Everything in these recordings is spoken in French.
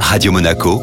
Radio Monaco,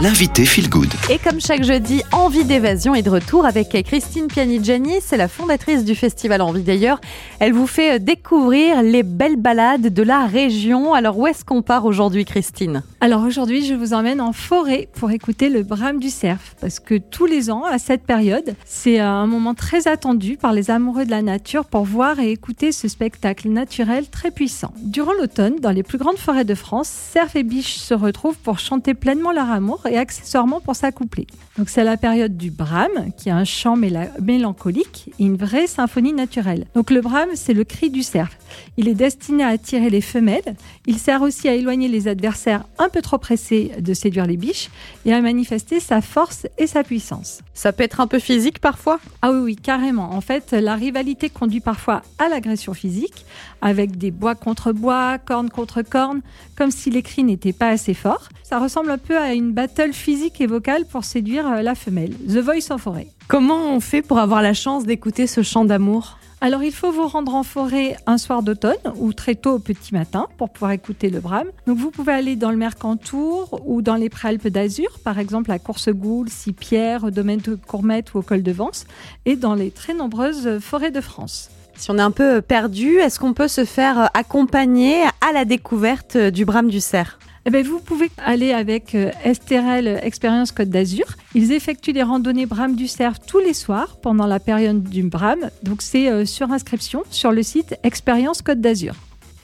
l'invité Feel Good. Et comme chaque jeudi, Envie d'évasion est de retour avec Christine Pianigiani. C'est la fondatrice du festival Envie d'ailleurs. Elle vous fait découvrir les belles balades de la région. Alors où est-ce qu'on part aujourd'hui, Christine? Alors aujourd'hui, je vous emmène en forêt pour écouter le brame du cerf. Parce que tous les ans, à cette période, c'est un moment très attendu par les amoureux de la nature pour voir et écouter ce spectacle naturel très puissant. Durant l'automne, dans les plus grandes forêts de France, cerfs et biches se retrouvent pour chanter pleinement leur amour et accessoirement pour s'accoupler. Donc c'est la période du brame, qui est un chant mélancolique et une vraie symphonie naturelle. Donc le brame, c'est le cri du cerf. Il est destiné à attirer les femelles. Il sert aussi à éloigner les adversaires un peu trop pressés de séduire les biches et à manifester sa force et sa puissance. Ça peut être un peu physique parfois? Ah oui, oui, carrément. En fait, la rivalité conduit parfois à l'agression physique, avec des bois contre bois, corne contre corne, comme si les cris n'étaient pas assez forts. Ça ressemble un peu à une battle physique et vocale pour séduire euh, la femelle. The Voice en forêt. Comment on fait pour avoir la chance d'écouter ce chant d'amour? Alors il faut vous rendre en forêt un soir d'automne ou très tôt au petit matin pour pouvoir écouter le brame. Donc vous pouvez aller dans le Mercantour ou dans les Préalpes d'Azur, par exemple à Coursegoule, Sipierre, au domaine de Courmette ou au col de Vence, et dans les très nombreuses forêts de France. Si on est un peu perdu, est-ce qu'on peut se faire accompagner à la découverte du brame du cerf? Eh bien, vous pouvez aller avec euh, Esterel Expérience Côte d'Azur. Ils effectuent des randonnées Brame du Cerf tous les soirs pendant la période du Brame. Donc c'est euh, sur inscription sur le site Expérience Côte d'Azur.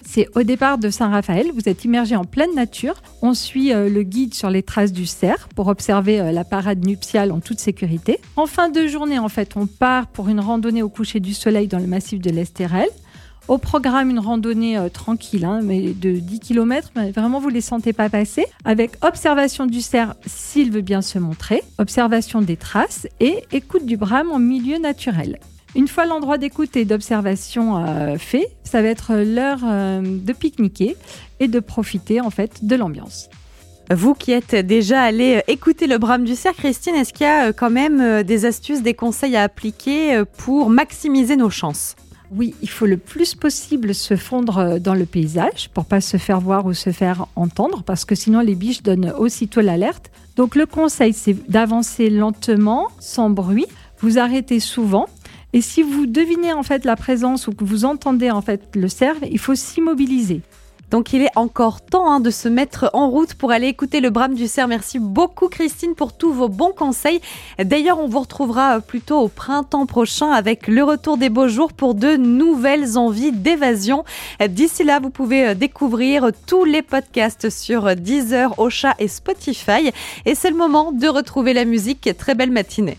C'est au départ de Saint-Raphaël, vous êtes immergé en pleine nature. On suit euh, le guide sur les traces du cerf pour observer la parade nuptiale en toute sécurité. En fin de journée, en fait, on part pour une randonnée au coucher du soleil dans le massif de l'Estérel. Au programme, une randonnée euh, tranquille, hein, mais de 10 km, vraiment vous ne les sentez pas passer, avec observation du cerf s'il veut bien se montrer, observation des traces et écoute du brame en milieu naturel. Une fois l'endroit d'écoute et d'observation euh, fait, ça va être l'heure euh, de pique-niquer et de profiter en fait de l'ambiance. Vous qui êtes déjà allé écouter le brame du cerf, Christine, est-ce qu'il y a quand même des astuces, des conseils à appliquer pour maximiser nos chances? Oui, il faut le plus possible se fondre euh, dans le paysage pour pas se faire voir ou se faire entendre parce que sinon les biches donnent aussitôt l'alerte. Donc le conseil c'est d'avancer lentement, sans bruit, vous arrêtez souvent et si vous devinez en fait la présence ou que vous entendez en fait le cerf, il faut s'immobiliser. Donc il est encore temps hein, de se mettre en route pour aller écouter le brame du cerf. Merci beaucoup Christine pour tous vos bons conseils. D'ailleurs, on vous retrouvera plutôt au printemps prochain avec le retour des beaux jours pour de nouvelles envies d'évasion. D'ici là, vous pouvez euh, découvrir tous les podcasts sur Deezer, Ocha et Spotify. Et c'est le moment de retrouver la musique. Très belle matinée.